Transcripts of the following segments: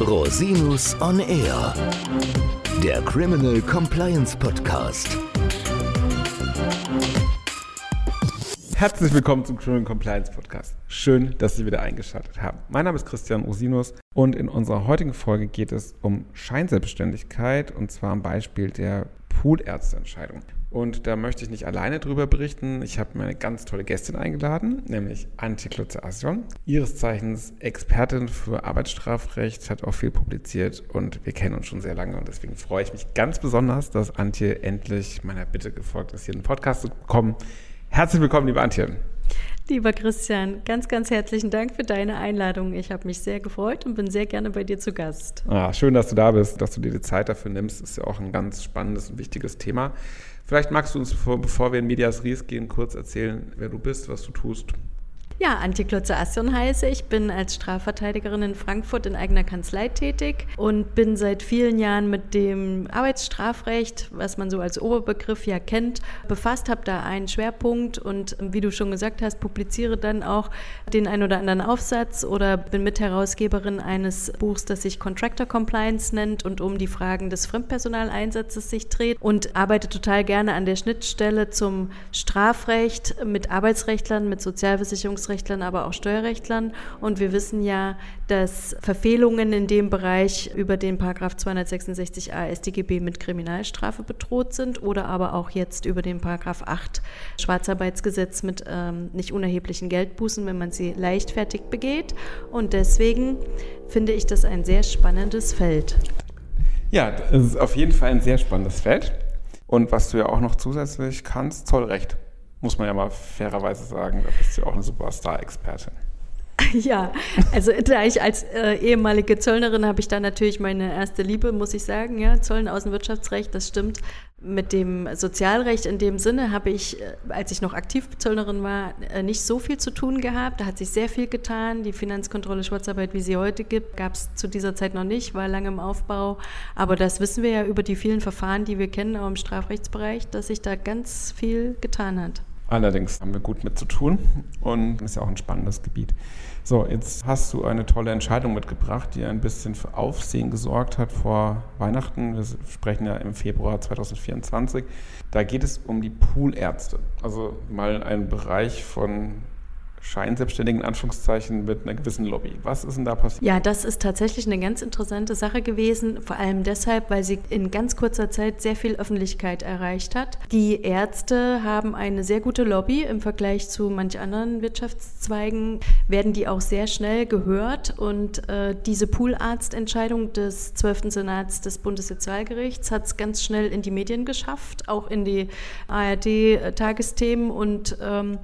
Rosinus on Air, der Criminal Compliance Podcast. Herzlich willkommen zum Criminal Compliance Podcast. Schön, dass Sie wieder eingeschaltet haben. Mein Name ist Christian Rosinus und in unserer heutigen Folge geht es um Scheinselbstständigkeit und zwar am Beispiel der Poolärzteentscheidung. Und da möchte ich nicht alleine drüber berichten. Ich habe mir eine ganz tolle Gästin eingeladen, nämlich Antje Klutze-Asjon. Ihres Zeichens Expertin für Arbeitsstrafrecht, hat auch viel publiziert und wir kennen uns schon sehr lange. Und deswegen freue ich mich ganz besonders, dass Antje endlich meiner Bitte gefolgt ist, hier einen Podcast zu bekommen. Herzlich willkommen, liebe Antje. Lieber Christian, ganz, ganz herzlichen Dank für deine Einladung. Ich habe mich sehr gefreut und bin sehr gerne bei dir zu Gast. Ah, schön, dass du da bist, dass du dir die Zeit dafür nimmst. Ist ja auch ein ganz spannendes und wichtiges Thema. Vielleicht magst du uns, bevor wir in Medias Res gehen, kurz erzählen, wer du bist, was du tust. Ja, Antje Klotze-Assion heiße ich, bin als Strafverteidigerin in Frankfurt in eigener Kanzlei tätig und bin seit vielen Jahren mit dem Arbeitsstrafrecht, was man so als Oberbegriff ja kennt, befasst, habe da einen Schwerpunkt und wie du schon gesagt hast, publiziere dann auch den ein oder anderen Aufsatz oder bin Mitherausgeberin eines Buchs, das sich Contractor Compliance nennt und um die Fragen des Fremdpersonaleinsatzes sich dreht und arbeite total gerne an der Schnittstelle zum Strafrecht mit Arbeitsrechtlern, mit Sozialversicherungs Verfassungsrechtlern, aber auch Steuerrechtlern. Und wir wissen ja, dass Verfehlungen in dem Bereich über den Paragraph 266a StGB mit Kriminalstrafe bedroht sind oder aber auch jetzt über den Paragraph 8 Schwarzarbeitsgesetz mit ähm, nicht unerheblichen Geldbußen, wenn man sie leichtfertig begeht. Und deswegen finde ich das ein sehr spannendes Feld. Ja, es ist auf jeden Fall ein sehr spannendes Feld. Und was du ja auch noch zusätzlich kannst, Zollrecht. Muss man ja mal fairerweise sagen, da bist du auch eine Superstar-Expertin. Ja, also da ich als äh, ehemalige Zöllnerin habe ich da natürlich meine erste Liebe, muss ich sagen, ja, Zollen, Außenwirtschaftsrecht, das stimmt. Mit dem Sozialrecht in dem Sinne habe ich, äh, als ich noch aktiv Zöllnerin war, äh, nicht so viel zu tun gehabt. Da hat sich sehr viel getan. Die Finanzkontrolle Schwarzarbeit, wie sie heute gibt, gab es zu dieser Zeit noch nicht, war lange im Aufbau. Aber das wissen wir ja über die vielen Verfahren, die wir kennen, auch im Strafrechtsbereich, dass sich da ganz viel getan hat. Allerdings haben wir gut mit zu tun und ist ja auch ein spannendes Gebiet. So, jetzt hast du eine tolle Entscheidung mitgebracht, die ein bisschen für Aufsehen gesorgt hat vor Weihnachten. Wir sprechen ja im Februar 2024. Da geht es um die Poolärzte. Also mal ein Bereich von Scheinselbstständigen Anführungszeichen mit einer gewissen Lobby. Was ist denn da passiert? Ja, das ist tatsächlich eine ganz interessante Sache gewesen, vor allem deshalb, weil sie in ganz kurzer Zeit sehr viel Öffentlichkeit erreicht hat. Die Ärzte haben eine sehr gute Lobby im Vergleich zu manch anderen Wirtschaftszweigen, werden die auch sehr schnell gehört und äh, diese Poolarztentscheidung des 12. Senats des Bundessozialgerichts hat es ganz schnell in die Medien geschafft, auch in die ARD-Tagesthemen und ähm,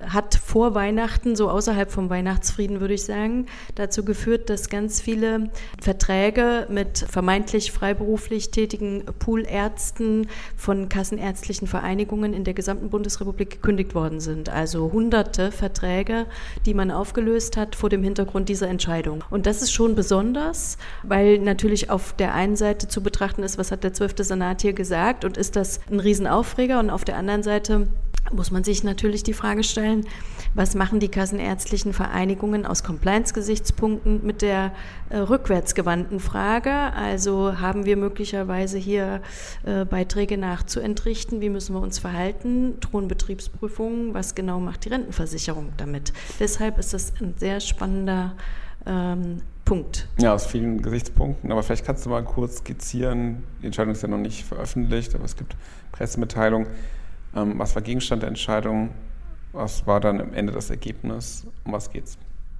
hat vor Weihnachten, so außerhalb vom Weihnachtsfrieden würde ich sagen, dazu geführt, dass ganz viele Verträge mit vermeintlich freiberuflich tätigen Poolärzten von kassenärztlichen Vereinigungen in der gesamten Bundesrepublik gekündigt worden sind. Also hunderte Verträge, die man aufgelöst hat vor dem Hintergrund dieser Entscheidung. Und das ist schon besonders, weil natürlich auf der einen Seite zu betrachten ist, was hat der 12. Senat hier gesagt und ist das ein Riesenaufreger und auf der anderen Seite muss man sich natürlich die Frage stellen, was machen die kassenärztlichen Vereinigungen aus Compliance-Gesichtspunkten mit der äh, rückwärtsgewandten Frage? Also haben wir möglicherweise hier äh, Beiträge nachzuentrichten? Wie müssen wir uns verhalten? Drohen Betriebsprüfungen? Was genau macht die Rentenversicherung damit? Deshalb ist das ein sehr spannender ähm, Punkt. Ja, aus vielen Gesichtspunkten. Aber vielleicht kannst du mal kurz skizzieren. Die Entscheidung ist ja noch nicht veröffentlicht, aber es gibt Pressemitteilungen was war Gegenstand der Entscheidung? Was war dann am Ende das Ergebnis? Um was geht's?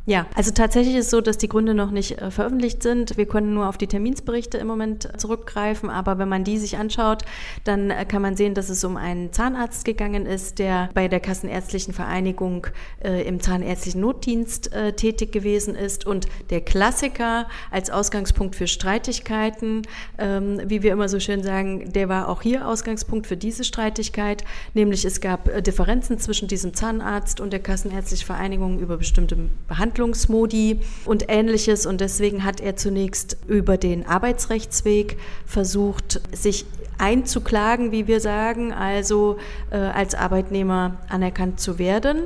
Ja, also tatsächlich ist es so, dass die Gründe noch nicht äh, veröffentlicht sind. Wir können nur auf die Terminsberichte im Moment zurückgreifen, aber wenn man die sich anschaut, dann äh, kann man sehen, dass es um einen Zahnarzt gegangen ist, der bei der Kassenärztlichen Vereinigung äh, im zahnärztlichen Notdienst äh, tätig gewesen ist. Und der Klassiker als Ausgangspunkt für Streitigkeiten, ähm, wie wir immer so schön sagen, der war auch hier Ausgangspunkt für diese Streitigkeit, nämlich es gab äh, Differenzen zwischen diesem Zahnarzt und der Kassenärztlichen Vereinigung über bestimmte Behandlungen Verhandlungsmodi und ähnliches. Und deswegen hat er zunächst über den Arbeitsrechtsweg versucht, sich einzuklagen, wie wir sagen, also äh, als Arbeitnehmer anerkannt zu werden.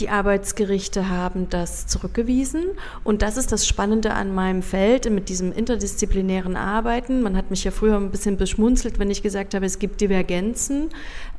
Die Arbeitsgerichte haben das zurückgewiesen. Und das ist das Spannende an meinem Feld mit diesem interdisziplinären Arbeiten. Man hat mich ja früher ein bisschen beschmunzelt, wenn ich gesagt habe, es gibt Divergenzen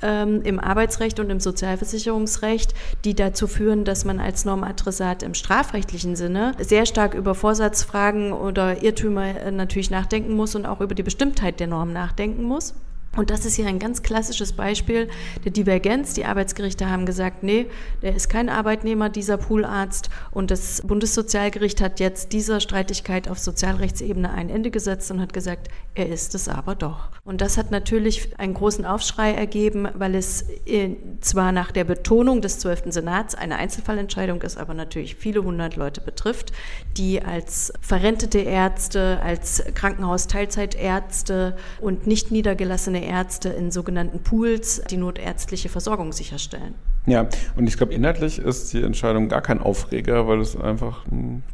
ähm, im Arbeitsrecht und im Sozialversicherungsrecht, die dazu führen, dass man als Normadressat im strafrechtlichen Sinne sehr stark über Vorsatzfragen oder Irrtümer äh, natürlich nachdenken muss und auch über die Bestimmtheit der Norm nachdenken muss. Und das ist hier ein ganz klassisches Beispiel der Divergenz. Die Arbeitsgerichte haben gesagt, nee, der ist kein Arbeitnehmer, dieser Poolarzt. Und das Bundessozialgericht hat jetzt dieser Streitigkeit auf Sozialrechtsebene ein Ende gesetzt und hat gesagt, er ist es aber doch. Und das hat natürlich einen großen Aufschrei ergeben, weil es zwar nach der Betonung des 12. Senats eine Einzelfallentscheidung ist, aber natürlich viele hundert Leute betrifft, die als verrentete Ärzte, als Krankenhausteilzeitärzte und nicht niedergelassene Ärzte in sogenannten Pools die notärztliche Versorgung sicherstellen. Ja, und ich glaube, inhaltlich ist die Entscheidung gar kein Aufreger, weil es einfach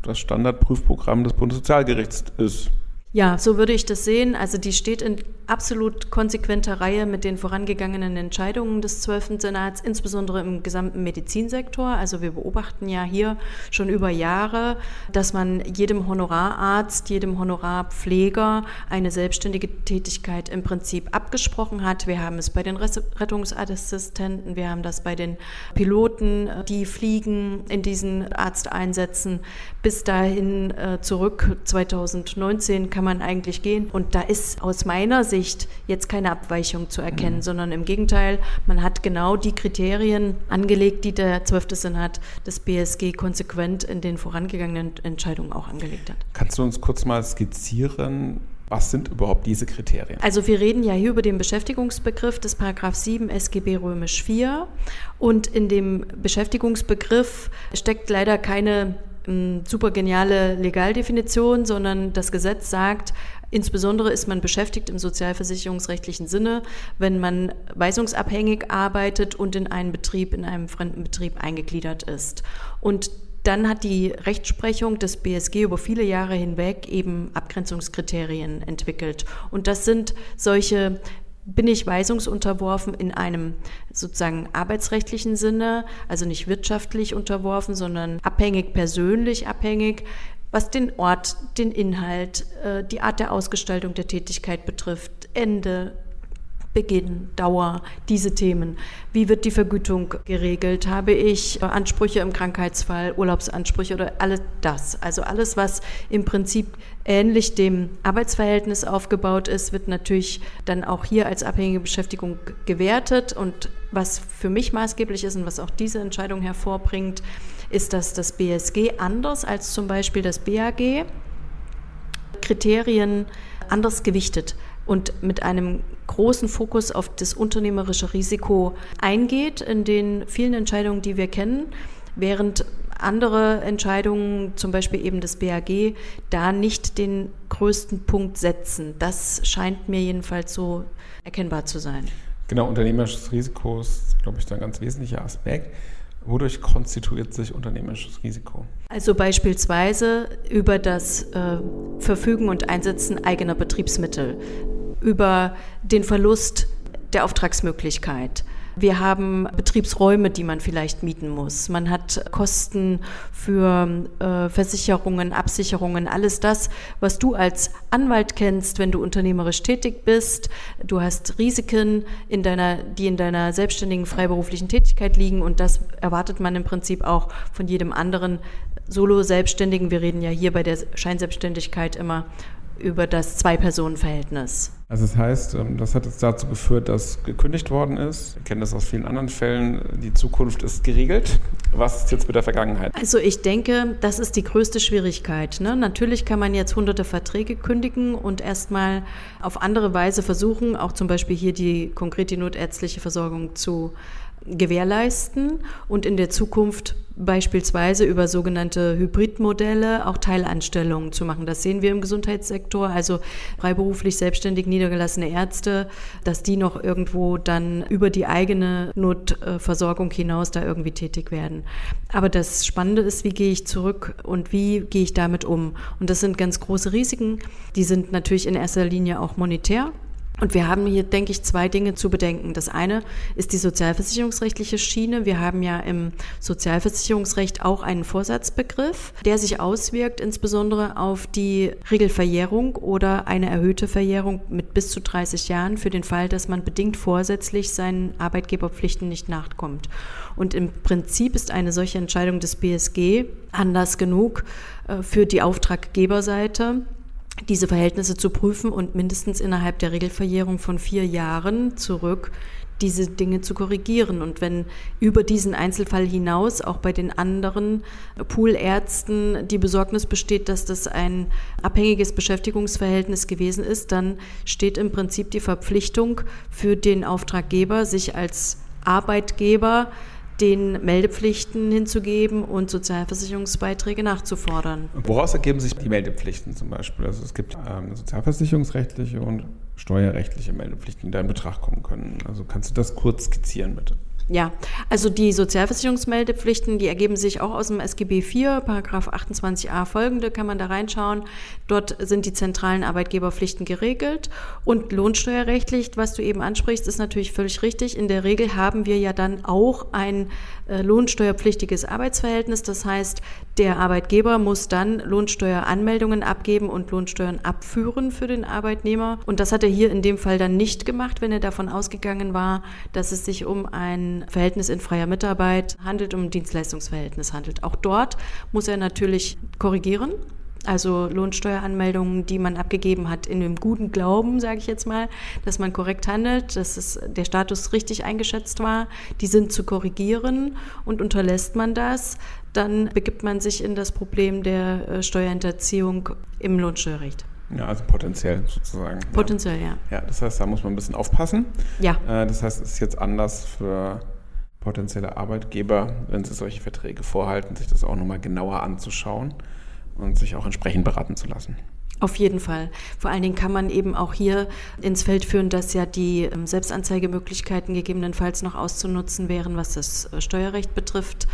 das Standardprüfprogramm des Bundessozialgerichts ist. Ja, so würde ich das sehen. Also die steht in absolut konsequenter Reihe mit den vorangegangenen Entscheidungen des 12. Senats, insbesondere im gesamten Medizinsektor. Also wir beobachten ja hier schon über Jahre, dass man jedem Honorararzt, jedem Honorarpfleger eine selbstständige Tätigkeit im Prinzip abgesprochen hat. Wir haben es bei den Rettungsassistenten, wir haben das bei den Piloten, die fliegen in diesen Arzteinsätzen. Bis dahin äh, zurück 2019 kann man eigentlich gehen. Und da ist aus meiner Sicht jetzt keine Abweichung zu erkennen, mhm. sondern im Gegenteil, man hat genau die Kriterien angelegt, die der 12. Senat des BSG konsequent in den vorangegangenen Entscheidungen auch angelegt hat. Kannst du uns kurz mal skizzieren, was sind überhaupt diese Kriterien? Also wir reden ja hier über den Beschäftigungsbegriff des Paragraph 7 SGB römisch 4 und in dem Beschäftigungsbegriff steckt leider keine super geniale Legaldefinition, sondern das Gesetz sagt, Insbesondere ist man beschäftigt im sozialversicherungsrechtlichen Sinne, wenn man weisungsabhängig arbeitet und in einen Betrieb, in einem fremden Betrieb eingegliedert ist. Und dann hat die Rechtsprechung des BSG über viele Jahre hinweg eben Abgrenzungskriterien entwickelt. Und das sind solche bin ich weisungsunterworfen in einem sozusagen arbeitsrechtlichen Sinne, also nicht wirtschaftlich unterworfen, sondern abhängig, persönlich abhängig, was den Ort, den Inhalt, äh, die Art der Ausgestaltung der Tätigkeit betrifft, Ende, Beginn, Dauer, diese Themen. Wie wird die Vergütung geregelt? Habe ich Ansprüche im Krankheitsfall, Urlaubsansprüche oder alles das? Also alles, was im Prinzip ähnlich dem Arbeitsverhältnis aufgebaut ist, wird natürlich dann auch hier als abhängige Beschäftigung gewertet. Und was für mich maßgeblich ist und was auch diese Entscheidung hervorbringt, ist, dass das BSG anders als zum Beispiel das BAG Kriterien anders gewichtet und mit einem großen Fokus auf das unternehmerische Risiko eingeht in den vielen Entscheidungen, die wir kennen, während andere Entscheidungen, zum Beispiel eben das BAG, da nicht den größten Punkt setzen. Das scheint mir jedenfalls so erkennbar zu sein. Genau, unternehmerisches Risiko ist, glaube ich, ein ganz wesentlicher Aspekt. Wodurch konstituiert sich unternehmerisches Risiko? Also beispielsweise über das äh, Verfügen und Einsetzen eigener Betriebsmittel über den Verlust der Auftragsmöglichkeit. Wir haben Betriebsräume, die man vielleicht mieten muss. Man hat Kosten für äh, Versicherungen, Absicherungen, alles das, was du als Anwalt kennst, wenn du unternehmerisch tätig bist. Du hast Risiken, in deiner, die in deiner selbstständigen freiberuflichen Tätigkeit liegen und das erwartet man im Prinzip auch von jedem anderen Solo-Selbstständigen. Wir reden ja hier bei der Scheinselbstständigkeit immer über das Zwei-Personen-Verhältnis. Also das heißt, ähm, das hat jetzt dazu geführt, dass gekündigt worden ist. Wir kennen das aus vielen anderen Fällen. Die Zukunft ist geregelt. Was ist jetzt mit der Vergangenheit? Also ich denke, das ist die größte Schwierigkeit. Ne? Natürlich kann man jetzt hunderte Verträge kündigen und erstmal auf andere Weise versuchen, auch zum Beispiel hier die konkrete notärztliche Versorgung zu gewährleisten und in der Zukunft beispielsweise über sogenannte Hybridmodelle auch Teilanstellungen zu machen. Das sehen wir im Gesundheitssektor, also freiberuflich selbstständig niedergelassene Ärzte, dass die noch irgendwo dann über die eigene Notversorgung hinaus da irgendwie tätig werden. Aber das Spannende ist, wie gehe ich zurück und wie gehe ich damit um? Und das sind ganz große Risiken. Die sind natürlich in erster Linie auch monetär. Und wir haben hier, denke ich, zwei Dinge zu bedenken. Das eine ist die sozialversicherungsrechtliche Schiene. Wir haben ja im Sozialversicherungsrecht auch einen Vorsatzbegriff, der sich auswirkt insbesondere auf die Regelverjährung oder eine erhöhte Verjährung mit bis zu 30 Jahren für den Fall, dass man bedingt vorsätzlich seinen Arbeitgeberpflichten nicht nachkommt. Und im Prinzip ist eine solche Entscheidung des BSG anders genug äh, für die Auftraggeberseite diese Verhältnisse zu prüfen und mindestens innerhalb der Regelverjährung von vier Jahren zurück diese Dinge zu korrigieren. Und wenn über diesen Einzelfall hinaus auch bei den anderen Poolärzten die Besorgnis besteht, dass das ein abhängiges Beschäftigungsverhältnis gewesen ist, dann steht im Prinzip die Verpflichtung für den Auftraggeber, sich als Arbeitgeber den Meldepflichten hinzugeben und Sozialversicherungsbeiträge nachzufordern. Woraus ergeben sich die Meldepflichten zum Beispiel? Also es gibt ähm, sozialversicherungsrechtliche und steuerrechtliche Meldepflichten, die da in Betracht kommen können. Also kannst du das kurz skizzieren, bitte? Ja, also die Sozialversicherungsmeldepflichten, die ergeben sich auch aus dem SGB IV, Paragraph 28a folgende, kann man da reinschauen. Dort sind die zentralen Arbeitgeberpflichten geregelt und lohnsteuerrechtlich, was du eben ansprichst, ist natürlich völlig richtig. In der Regel haben wir ja dann auch ein äh, lohnsteuerpflichtiges Arbeitsverhältnis. Das heißt, der Arbeitgeber muss dann Lohnsteueranmeldungen abgeben und Lohnsteuern abführen für den Arbeitnehmer. Und das hat er hier in dem Fall dann nicht gemacht, wenn er davon ausgegangen war, dass es sich um ein Verhältnis in freier Mitarbeit handelt, um ein Dienstleistungsverhältnis handelt. Auch dort muss er natürlich korrigieren also Lohnsteueranmeldungen, die man abgegeben hat in dem guten Glauben, sage ich jetzt mal, dass man korrekt handelt, dass es, der Status richtig eingeschätzt war, die sind zu korrigieren und unterlässt man das, dann begibt man sich in das Problem der äh, Steuerhinterziehung im Lohnsteuerrecht. Ja, also potenziell sozusagen. Potenziell, ja. Ja, das heißt, da muss man ein bisschen aufpassen. Ja. Äh, das heißt, es ist jetzt anders für potenzielle Arbeitgeber, wenn sie solche Verträge vorhalten, sich das auch nochmal genauer anzuschauen und sich auch entsprechend beraten zu lassen. Auf jeden Fall. Vor allen Dingen kann man eben auch hier ins Feld führen, dass ja die ähm, Selbstanzeigemöglichkeiten gegebenenfalls noch auszunutzen wären, was das äh, Steuerrecht betrifft.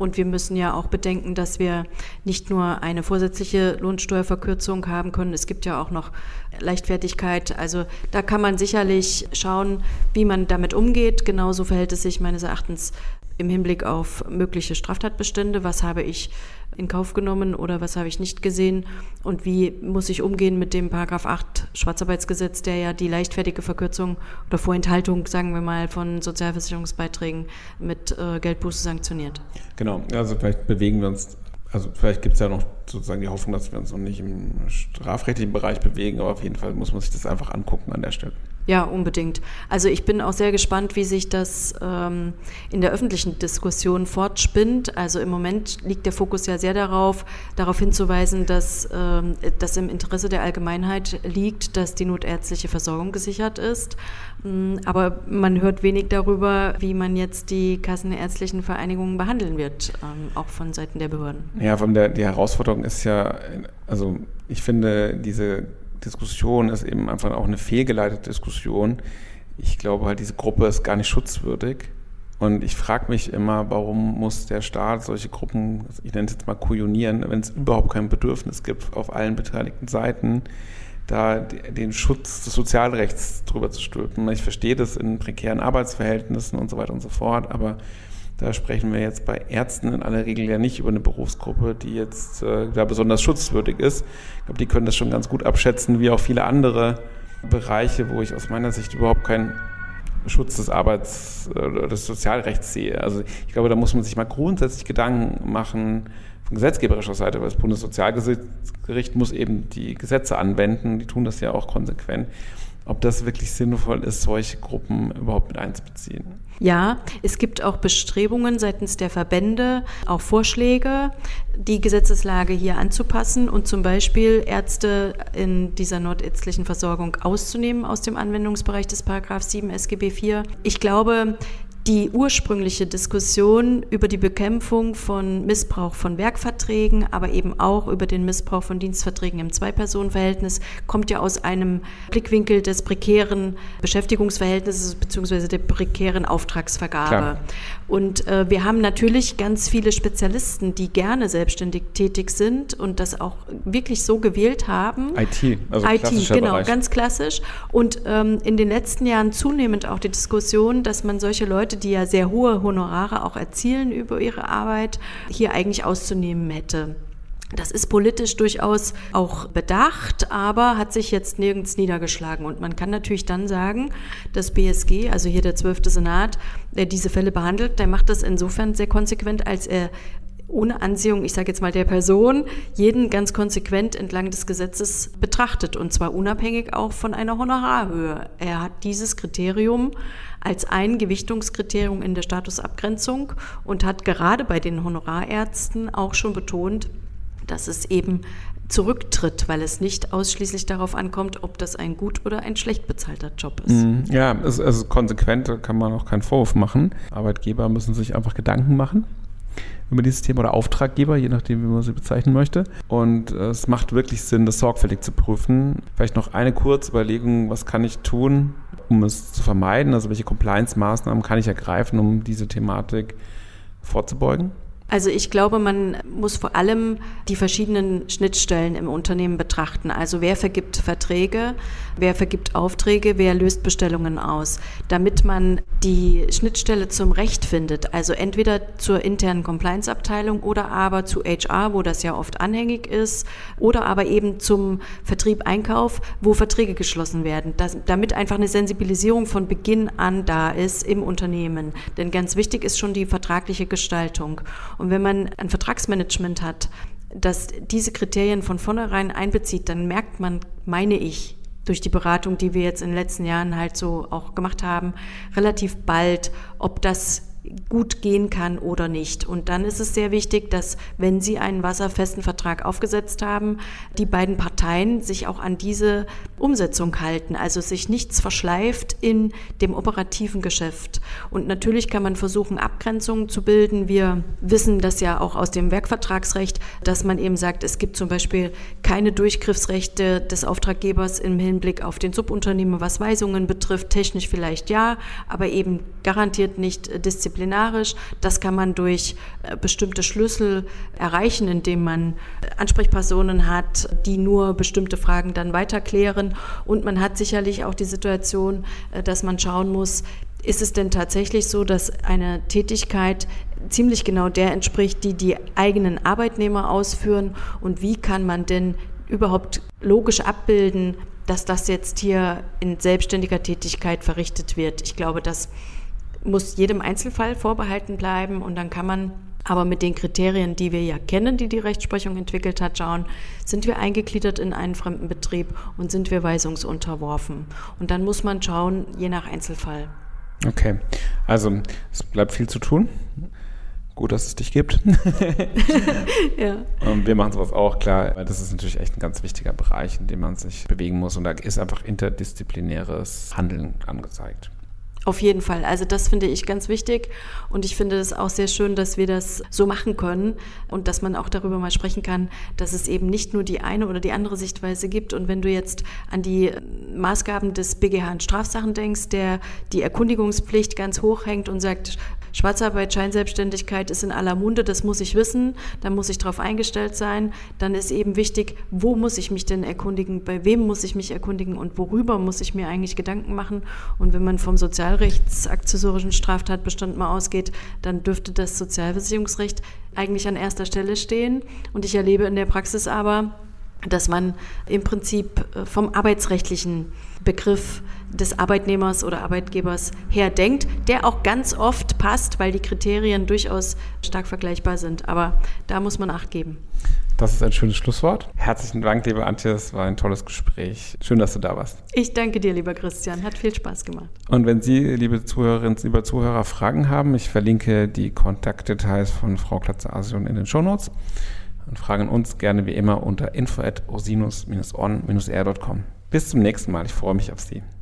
Und wir müssen ja auch bedenken, dass wir nicht nur eine vorsätzliche Lohnsteuerverkürzung haben können, es gibt ja auch noch Leichtfertigkeit. Also da kann man sicherlich schauen, wie man damit umgeht. Genauso verhält es sich meines Erachtens im Hinblick auf mögliche Straftatbestände. Was habe ich in Kauf genommen oder was habe ich nicht gesehen und wie muss ich umgehen mit dem Paragraph 8 Schwarzarbeitsgesetz, der ja die leichtfertige Verkürzung oder Vorenthaltung, sagen wir mal, von Sozialversicherungsbeiträgen mit äh, Geldbuße sanktioniert. Genau, also vielleicht bewegen wir uns also vielleicht gibt es ja noch sozusagen die Hoffnung, dass wir uns noch nicht im strafrechtlichen Bereich bewegen, aber auf jeden Fall muss man sich das einfach angucken an der Stelle. Ja, unbedingt. Also ich bin auch sehr gespannt, wie sich das ähm, in der öffentlichen Diskussion fortspinnt. Also im Moment liegt der Fokus ja sehr darauf, darauf hinzuweisen, dass ähm, das im Interesse der Allgemeinheit liegt, dass die notärztliche Versorgung gesichert ist. Mm, aber man hört wenig darüber, wie man jetzt die kassenärztlichen Vereinigungen behandeln wird, ähm, auch von Seiten der Behörden. Ja, von der die Herausforderung ist ja, also ich finde diese Diskussion ist eben einfach auch eine fehlgeleitete Diskussion. Ich glaube halt, diese Gruppe ist gar nicht schutzwürdig. Und ich frage mich immer, warum muss der Staat solche Gruppen, ich nenne es jetzt mal kujonieren, wenn es überhaupt kein Bedürfnis gibt auf allen beteiligten Seiten, da den Schutz des Sozialrechts drüber zu stülpen. Ich verstehe das in prekären Arbeitsverhältnissen und so weiter und so fort, aber da sprechen wir jetzt bei Ärzten in aller Regel ja nicht über eine Berufsgruppe, die jetzt äh, da besonders schutzwürdig ist. Ich glaube, die können das schon ganz gut abschätzen, wie auch viele andere Bereiche, wo ich aus meiner Sicht überhaupt keinen Schutz des Arbeits- oder des Sozialrechts sehe. Also ich glaube, da muss man sich mal grundsätzlich Gedanken machen von gesetzgeberischer Seite, weil das Bundessozialgericht muss eben die Gesetze anwenden, die tun das ja auch konsequent ob das wirklich sinnvoll ist, solche Gruppen überhaupt mit einzubeziehen. Ja, es gibt auch Bestrebungen seitens der Verbände, auch Vorschläge, die Gesetzeslage hier anzupassen und zum Beispiel Ärzte in dieser nordärztlichen Versorgung auszunehmen aus dem Anwendungsbereich des Paragraph 7 SGB IV. Ich glaube, die ursprüngliche Diskussion über die Bekämpfung von Missbrauch von Werkverträgen, aber eben auch über den Missbrauch von Dienstverträgen im Zwei-Personen-Verhältnis kommt ja aus einem Blickwinkel des prekären Beschäftigungsverhältnisses bzw. der prekären Auftragsvergabe. Klar. Und äh, wir haben natürlich ganz viele Spezialisten, die gerne selbstständig tätig sind und das auch wirklich so gewählt haben. IT, also IT, genau, Bereich. ganz klassisch. Und ähm, in den letzten Jahren zunehmend auch die Diskussion, dass man solche Leute, die ja sehr hohe Honorare auch erzielen über ihre Arbeit, hier eigentlich auszunehmen hätte. Das ist politisch durchaus auch bedacht, aber hat sich jetzt nirgends niedergeschlagen. Und man kann natürlich dann sagen, dass BSG, also hier der zwölfte Senat, der diese Fälle behandelt, der macht das insofern sehr konsequent, als er ohne Ansehung, ich sage jetzt mal der Person, jeden ganz konsequent entlang des Gesetzes betrachtet und zwar unabhängig auch von einer Honorarhöhe. Er hat dieses Kriterium als ein Gewichtungskriterium in der Statusabgrenzung und hat gerade bei den Honorarärzten auch schon betont, dass es eben zurücktritt, weil es nicht ausschließlich darauf ankommt, ob das ein gut oder ein schlecht bezahlter Job ist. Mhm. Ja, es ist konsequent, da kann man auch keinen Vorwurf machen. Arbeitgeber müssen sich einfach Gedanken machen über dieses Thema oder Auftraggeber, je nachdem, wie man sie bezeichnen möchte. Und es macht wirklich Sinn, das sorgfältig zu prüfen. Vielleicht noch eine kurze Überlegung, was kann ich tun, um es zu vermeiden? Also welche Compliance-Maßnahmen kann ich ergreifen, um diese Thematik vorzubeugen? Also ich glaube, man muss vor allem die verschiedenen Schnittstellen im Unternehmen betrachten. Also wer vergibt Verträge, wer vergibt Aufträge, wer löst Bestellungen aus, damit man die Schnittstelle zum Recht findet. Also entweder zur internen Compliance-Abteilung oder aber zu HR, wo das ja oft anhängig ist, oder aber eben zum Vertrieb, Einkauf, wo Verträge geschlossen werden, das, damit einfach eine Sensibilisierung von Beginn an da ist im Unternehmen. Denn ganz wichtig ist schon die vertragliche Gestaltung. Und wenn man ein Vertragsmanagement hat, das diese Kriterien von vornherein einbezieht, dann merkt man, meine ich, durch die Beratung, die wir jetzt in den letzten Jahren halt so auch gemacht haben, relativ bald, ob das gut gehen kann oder nicht. Und dann ist es sehr wichtig, dass, wenn Sie einen wasserfesten Vertrag aufgesetzt haben, die beiden Parteien sich auch an diese Umsetzung halten, also sich nichts verschleift in dem operativen Geschäft. Und natürlich kann man versuchen, Abgrenzungen zu bilden. Wir wissen das ja auch aus dem Werkvertragsrecht, dass man eben sagt, es gibt zum Beispiel keine Durchgriffsrechte des Auftraggebers im Hinblick auf den Subunternehmer, was Weisungen betrifft. Technisch vielleicht ja, aber eben garantiert nicht disziplinarisch disziplinarisch. Das kann man durch äh, bestimmte Schlüssel erreichen, indem man Ansprechpersonen hat, die nur bestimmte Fragen dann weiterklären. Und man hat sicherlich auch die Situation, äh, dass man schauen muss, ist es denn tatsächlich so, dass eine Tätigkeit ziemlich genau der entspricht, die die eigenen Arbeitnehmer ausführen? Und wie kann man denn überhaupt logisch abbilden, dass das jetzt hier in selbstständiger Tätigkeit verrichtet wird? Ich glaube, dass muss jedem Einzelfall vorbehalten bleiben und dann kann man aber mit den Kriterien, die wir ja kennen, die die Rechtsprechung entwickelt hat, schauen, sind wir eingegliedert in einen fremden Betrieb und sind wir weisungsunterworfen. Und dann muss man schauen, je nach Einzelfall. Okay, also es bleibt viel zu tun. Gut, dass es dich gibt. ja. Und wir machen sowas auch, klar, weil das ist natürlich echt ein ganz wichtiger Bereich, in dem man sich bewegen muss. Und da ist einfach interdisziplinäres Handeln angezeigt. Auf jeden Fall. Also das finde ich ganz wichtig und ich finde es auch sehr schön, dass wir das so machen können und dass man auch darüber mal sprechen kann, dass es eben nicht nur die eine oder die andere Sichtweise gibt. Und wenn du jetzt an die Maßgaben des BGH in Strafsachen denkst, der die Erkundigungspflicht ganz hoch hängt und sagt, Schwarzarbeit, Scheinselbstständigkeit ist in aller Munde, das muss ich wissen, da muss ich darauf eingestellt sein. Dann ist eben wichtig, wo muss ich mich denn erkundigen, bei wem muss ich mich erkundigen und worüber muss ich mir eigentlich Gedanken machen. Und wenn man vom sozialrechtsakzessorischen Straftatbestand mal ausgeht, dann dürfte das Sozialversicherungsrecht eigentlich an erster Stelle stehen. Und ich erlebe in der Praxis aber, dass man im Prinzip äh, vom arbeitsrechtlichen Begriff des Arbeitnehmers oder Arbeitgebers her denkt, der auch ganz oft passt, weil die Kriterien durchaus stark vergleichbar sind. Aber da muss man Acht geben. Das ist ein schönes Schlusswort. Herzlichen Dank, liebe Antje. Es war ein tolles Gespräch. Schön, dass du da warst. Ich danke dir, lieber Christian. Hat viel Spaß gemacht. Und wenn Sie, liebe Zuhörerinnen, liebe Zuhörer, Fragen haben, ich verlinke die Kontaktdetails von Frau Klatze-Asion in den Shownotes und fragen uns gerne wie immer unter info at osinus-on-r.com. Bis zum nächsten Mal. Ich freue mich auf Sie.